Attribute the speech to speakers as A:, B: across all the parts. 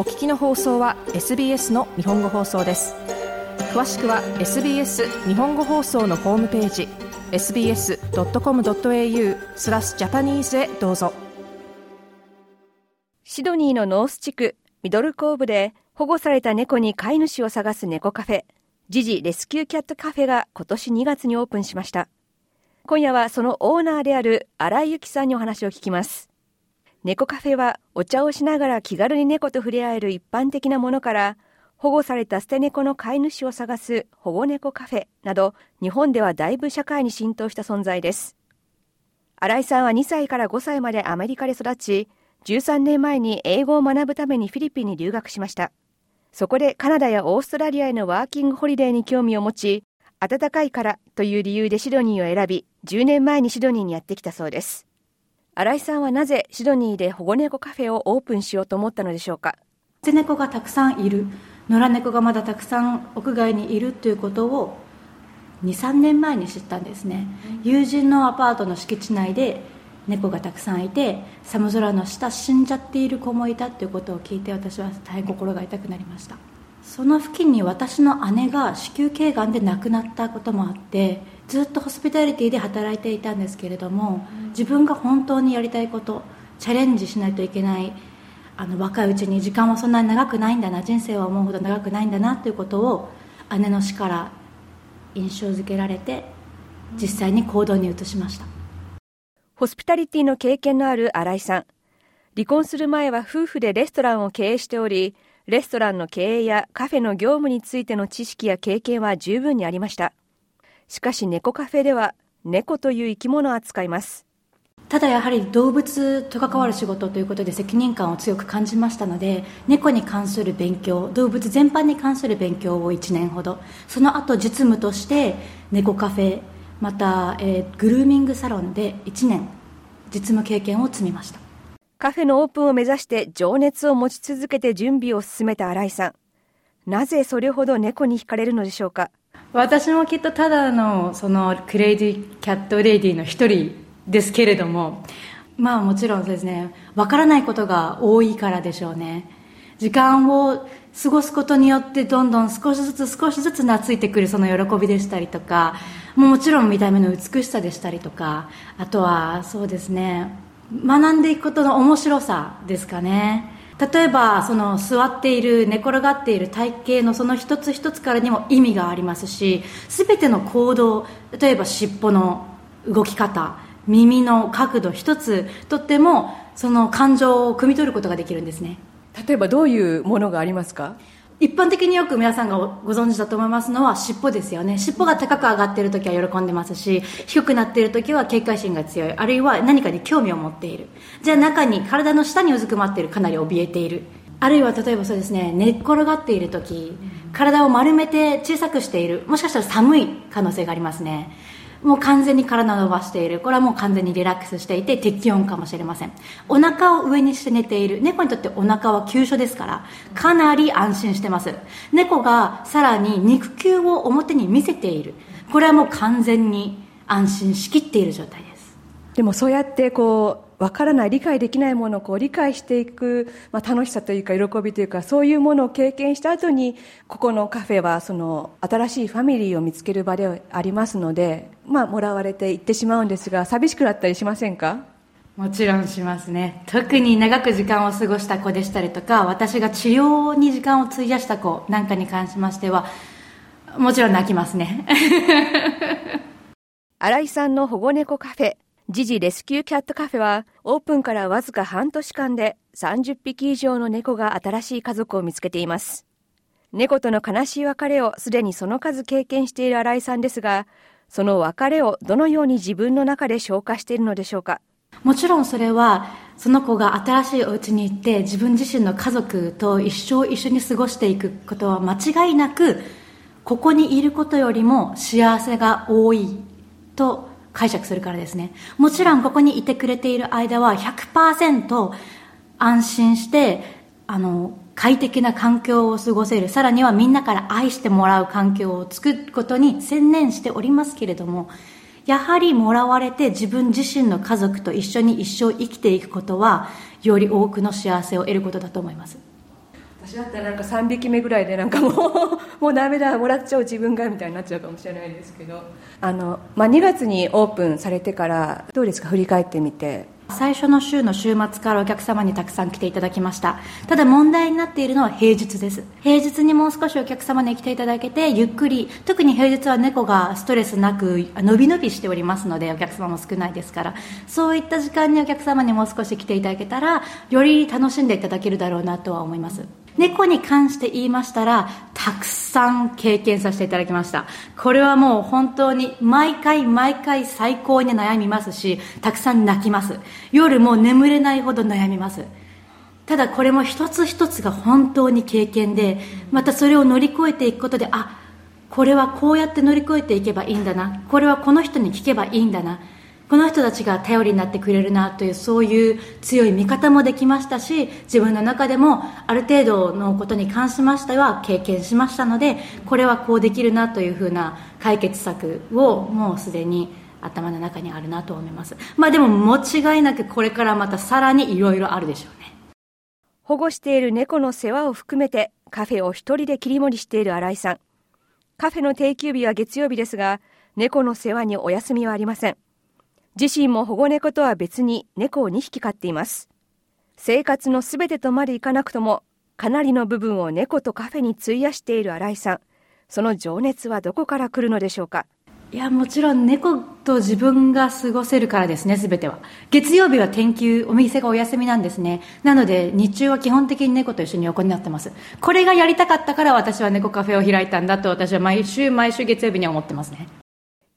A: お聞きの放送は SBS の日本語放送です詳しくは SBS 日本語放送のホームページ sbs.com.au スラスジャパニーズへどうぞシドニーのノース地区ミドルコーブで保護された猫に飼い主を探す猫カフェジジレスキューキャットカフェが今年2月にオープンしました今夜はそのオーナーである新井由紀さんにお話を聞きます猫カフェはお茶をしながら気軽に猫と触れ合える一般的なものから保護された捨て猫の飼い主を探す保護猫カフェなど日本ではだいぶ社会に浸透した存在です新井さんは2歳から5歳までアメリカで育ち13年前に英語を学ぶためにフィリピンに留学しましたそこでカナダやオーストラリアへのワーキングホリデーに興味を持ち暖かいからという理由でシドニーを選び10年前にシドニーにやってきたそうです新井さんはなぜシドニーで保護猫カフェをオープンしようと思ったのでしょうか
B: 捨て猫がたくさんいる野良猫がまだたくさん屋外にいるということを23年前に知ったんですね、うん、友人のアパートの敷地内で猫がたくさんいて寒空の下死んじゃっている子もいたということを聞いて私は大変心が痛くなりましたその付近に私の姉が子宮頸がんで亡くなったこともあってずっとホスピタリティで働いていたんですけれども自分が本当にやりたいことチャレンジしないといけないあの若いうちに時間はそんなに長くないんだな人生は思うほど長くないんだなということを姉の死から印象づけられて実際に行動に移しました
A: ホスピタリティの経験のある新井さん離婚する前は夫婦でレストランを経営しておりレストランの経営やカフェの業務についての知識や経験は十分にありましたしかし猫カフェでは猫という生き物を扱います
B: ただやはり動物と関わる仕事ということで責任感を強く感じましたので猫に関する勉強動物全般に関する勉強を1年ほどその後実務として猫カフェまた、えー、グルーミングサロンで1年実務経験を積みました
A: カフェのオープンを目指して情熱を持ち続けて準備を進めた新井さん。なぜそれほど猫に惹かれるのでしょうか
B: 私もきっとただのそのクレイジーキャットレディーの一人ですけれども、まあもちろんですね、わからないことが多いからでしょうね。時間を過ごすことによってどんどん少しずつ少しずつ懐いてくるその喜びでしたりとかもちろん見た目の美しさでしたりとかあとはそうですね学んでいくことの面白さですかね例えばその座っている寝転がっている体型のその一つ一つからにも意味がありますし全ての行動例えば尻尾の動き方耳の角度一つとってもその感情を汲み取ることができるんですね
A: 例えばどういうものがありますか
B: 一般的によく皆さんがご存知だと思いますのは尻尾ですよね尻尾が高く上がっている時は喜んでますし低くなっている時は警戒心が強いあるいは何かに興味を持っているじゃあ中に体の下にうずくまっているかなり怯えているあるいは例えばそうですね寝っ転がっている時体を丸めて小さくしているもしかしたら寒い可能性がありますねもう完全に体を伸ばしているこれはもう完全にリラックスしていて適温かもしれませんお腹を上にして寝ている猫にとってお腹は急所ですからかなり安心してます猫がさらに肉球を表に見せているこれはもう完全に安心しきっている状態です
A: でもそうやってこうわからない理解できないものをこう理解していく、まあ、楽しさというか喜びというかそういうものを経験した後にここのカフェはその新しいファミリーを見つける場でありますので、まあ、もらわれて行ってしまうんですが寂しくなったりしませんか
B: もちろんしますね特に長く時間を過ごした子でしたりとか私が治療に時間を費やした子なんかに関しましてはもちろん泣きますね
A: 新井さんの保護猫カフェジジレスキューキャットカフェはオープンからわずか半年間で30匹以上の猫が新しい家族を見つけています猫との悲しい別れをすでにその数経験している新井さんですがその別れをどのように自分の中で消化しているのでしょうか
B: もちろんそれはその子が新しいお家に行って自分自身の家族と一生一緒に過ごしていくことは間違いなくここにいることよりも幸せが多いと解釈するからですねもちろんここにいてくれている間は100%安心してあの快適な環境を過ごせるさらにはみんなから愛してもらう環境を作ることに専念しておりますけれどもやはりもらわれて自分自身の家族と一緒に一生生きていくことはより多くの幸せを得ることだと思います
A: 私だったらなんか3匹目ぐらいでなんかもう もうダメだもらっちゃう自分がみたいになっちゃうかもしれないですけどあの、まあ、2月にオープンされてからどうですか振り返ってみて
B: 最初の週の週末からお客様にたくさん来ていただきましたただ問題になっているのは平日です平日にもう少しお客様に来ていただけてゆっくり特に平日は猫がストレスなく伸び伸びしておりますのでお客様も少ないですからそういった時間にお客様にもう少し来ていただけたらより楽しんでいただけるだろうなとは思います猫に関して言いましたらたくさん経験させていただきましたこれはもう本当に毎回毎回最高に悩みますしたくさん泣きます夜もう眠れないほど悩みますただこれも一つ一つが本当に経験でまたそれを乗り越えていくことであこれはこうやって乗り越えていけばいいんだなこれはこの人に聞けばいいんだなこの人たちが頼りになってくれるなというそういう強い見方もできましたし自分の中でもある程度のことに関しましては経験しましたのでこれはこうできるなというふうな解決策をもうすでに頭の中にあるなと思いますまあでも間違いなくこれからまたさらにいろいろあるでしょうね
A: 保護している猫の世話を含めてカフェを一人で切り盛りしている新井さんカフェの定休日は月曜日ですが猫の世話にお休みはありません自身も保護猫とは別に猫を2匹飼っています。生活のすべてとまでいかなくとも、かなりの部分を猫とカフェに費やしている新井さん。その情熱はどこから来るのでしょうか。
B: いや、もちろん猫と自分が過ごせるからですね、すべては。月曜日は天休、お店がお休みなんですね。なので、日中は基本的に猫と一緒に横になってます。これがやりたかったから私は猫カフェを開いたんだと私は毎週毎週月曜日には思ってますね。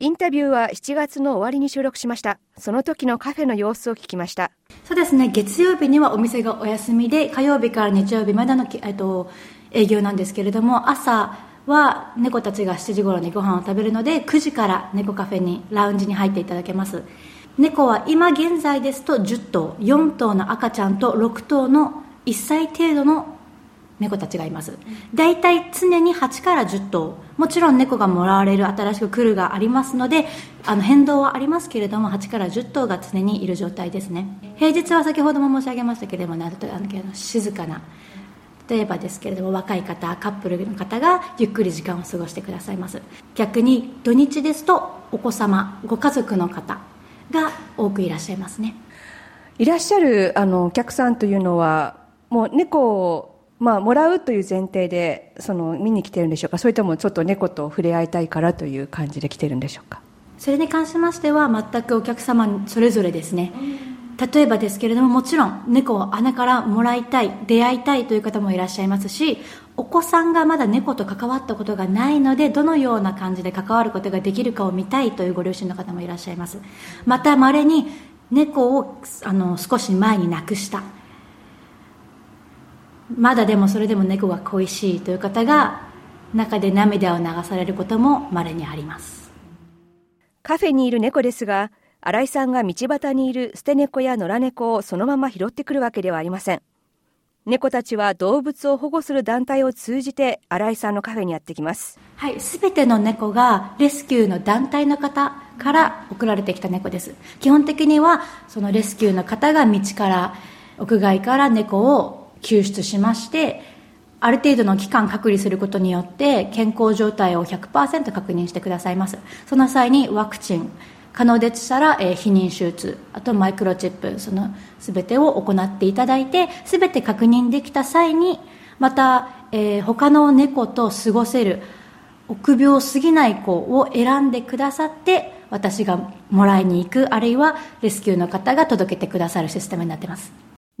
A: インタビューは7月の終わりに収録しました。その時のカフェの様子を聞きました。
B: そうですね、月曜日にはお店がお休みで、火曜日から日曜日までの、えっと、営業なんですけれども、朝は猫たちが7時頃にご飯を食べるので、9時から猫カフェに、ラウンジに入っていただけます。猫は今現在ですと10頭、4頭の赤ちゃんと6頭の1歳程度の猫たちがいます大体、いい常に8から10頭もちろん猫がもらわれる新しく来るがありますのであの変動はありますけれども8から10頭が常にいる状態ですね平日は先ほども申し上げましたけれどもなるとあの静かな例えばですけれども若い方カップルの方がゆっくり時間を過ごしてくださいます逆に土日ですとお子様ご家族の方が多くいらっしゃいますね
A: いらっしゃるあのお客さんというのはもう猫をまあ、もらうという前提でその見に来てるんでしょうかそれともちょっと猫と触れ合いたいからという感じで来てるんでしょうか
B: それに関しましては全くお客様それぞれですね例えばですけれどももちろん猫を穴からもらいたい出会いたいという方もいらっしゃいますしお子さんがまだ猫と関わったことがないのでどのような感じで関わることができるかを見たいというご両親の方もいらっしゃいますまた稀に猫をあの少し前に亡くしたまだでもそれでも猫が恋しいという方が中で涙を流されることも稀にあります
A: カフェにいる猫ですが新井さんが道端にいる捨て猫や野良猫をそのまま拾ってくるわけではありません猫たちは動物を保護する団体を通じて新井さんのカフェにやってきます
B: はいすべての猫がレスキューの団体の方から送られてきた猫です基本的にはそのレスキューの方が道から屋外から猫を救出しましてある程度の期間隔離することによって健康状態を100%確認してくださいますその際にワクチン可能でしたら、えー、避妊手術あとマイクロチップその全てを行っていただいて全て確認できた際にまた、えー、他の猫と過ごせる臆病すぎない子を選んでくださって私がもらいに行くあるいはレスキューの方が届けてくださるシステムになってます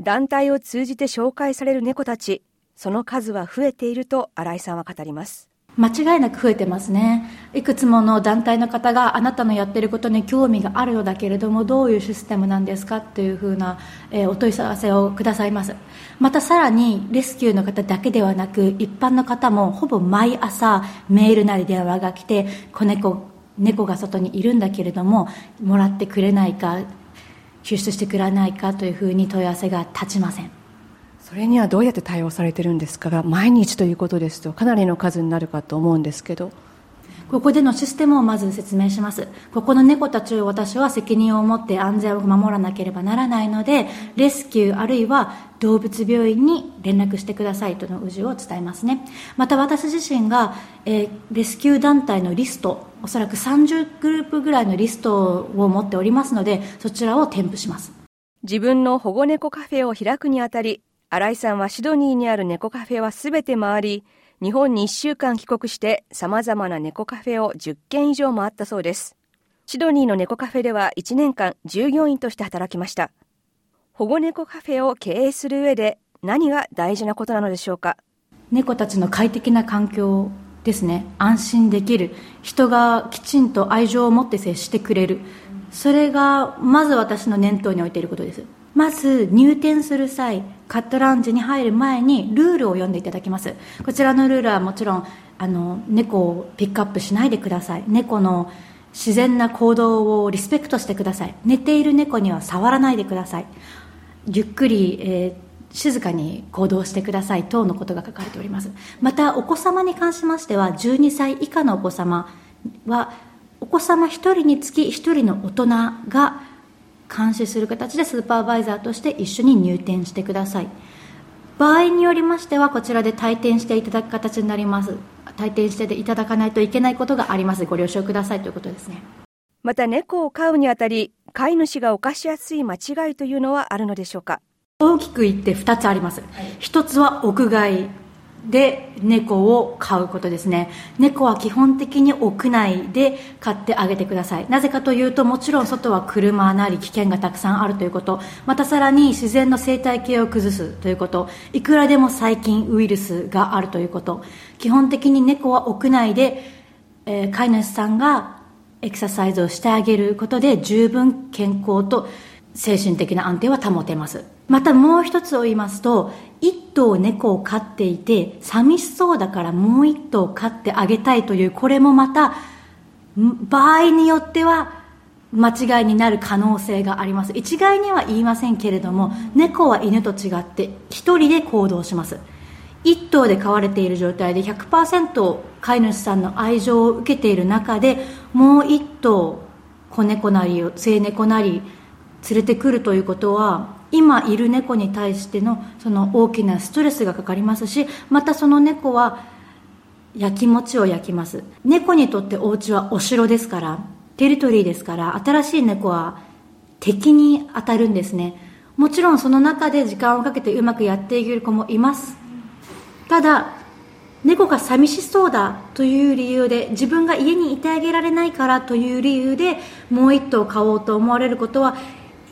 A: 団体を通じて紹介される猫たちその数は増えていると新井さんは語ります
B: 間違いなく増えてますねいくつもの団体の方があなたのやってることに興味があるようだけれどもどういうシステムなんですかというふうな、えー、お問い合わせをくださいますまたさらにレスキューの方だけではなく一般の方もほぼ毎朝メールなり電話が来て子猫猫が外にいるんだけれどももらってくれないか救出してくれないかというふうに問い合わせが立ちません
A: それにはどうやって対応されてるんですかが毎日ということですとかなりの数になるかと思うんですけど
B: ここでのシステムをまず説明します。ここの猫たちを私は責任を持って安全を守らなければならないので、レスキューあるいは動物病院に連絡してくださいとの氏を伝えますね。また私自身が、えー、レスキュー団体のリストおそらく30グループぐらいのリストを持っておりますのでそちらを添付します
A: 自分の保護猫カフェを開くにあたり新井さんはシドニーにある猫カフェはすべて回り日本に1週間帰国してさまざまな猫カフェを10軒以上回ったそうですシドニーの猫カフェでは1年間従業員として働きました保護猫カフェを経営する上で何が大事なことなのでしょうか
B: 猫たちの快適な環境ですね安心できる人がきちんと愛情を持って接してくれるそれがまず私の念頭に置いていることですまず入店する際カットラウンジに入る前にルールを読んでいただきますこちらのルールはもちろんあの猫をピックアップしないでください猫の自然な行動をリスペクトしてください寝ている猫には触らないでくださいゆっくり、えー静かに行動してください等のことが書かれておりますまたお子様に関しましては12歳以下のお子様はお子様1人につき1人の大人が監視する形でスーパーバイザーとして一緒に入店してください場合によりましてはこちらで退店していただく形になります退店していただかないといけないことがありますご了承くださいということですね
A: また猫を飼うにあたり飼い主が犯しやすい間違いというのはあるのでしょうか
B: 大きく言って2つあります、はい、1つは屋外で猫を飼うことですね猫は基本的に屋内で飼ってあげてくださいなぜかというともちろん外は車なり危険がたくさんあるということまたさらに自然の生態系を崩すということいくらでも細菌ウイルスがあるということ基本的に猫は屋内で、えー、飼い主さんがエクササイズをしてあげることで十分健康と精神的な安定は保てますまたもう一つを言いますと1頭猫を飼っていて寂しそうだからもう1頭飼ってあげたいというこれもまた場合によっては間違いになる可能性があります一概には言いませんけれども猫は犬と違って1人で行動します1頭で飼われている状態で100%飼い主さんの愛情を受けている中でもう1頭子猫なり末性猫なり連れてくるということは今いる猫に対してのその大きなストレスがかかりますしまたその猫はやきもちを焼きます猫にとってお家はお城ですからテリトリーですから新しい猫は敵に当たるんですねもちろんその中で時間をかけてうまくやっていける子もいますただ猫が寂しそうだという理由で自分が家にいてあげられないからという理由でもう一頭買おうと思われることは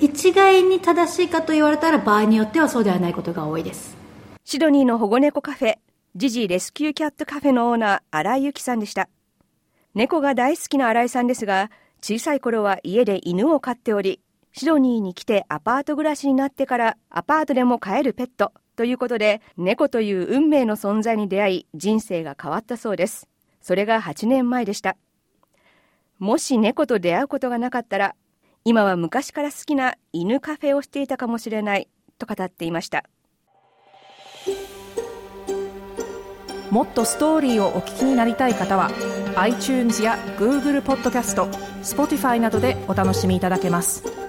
B: 一概に正しいかと言われたら場合によってはそうではないことが多いです
A: シドニーの保護猫カフェジジレスキューキャットカフェのオーナー新井由紀さんでした猫が大好きな新井さんですが小さい頃は家で犬を飼っておりシドニーに来てアパート暮らしになってからアパートでも飼えるペットということで猫という運命の存在に出会い人生が変わったそうですそれが8年前でしたもし猫と出会うことがなかったら今は昔から好きな犬カフェをしていたかもしれないと語っていましたもっとストーリーをお聞きになりたい方は iTunes や Google ポッドキャスト Spotify などでお楽しみいただけます。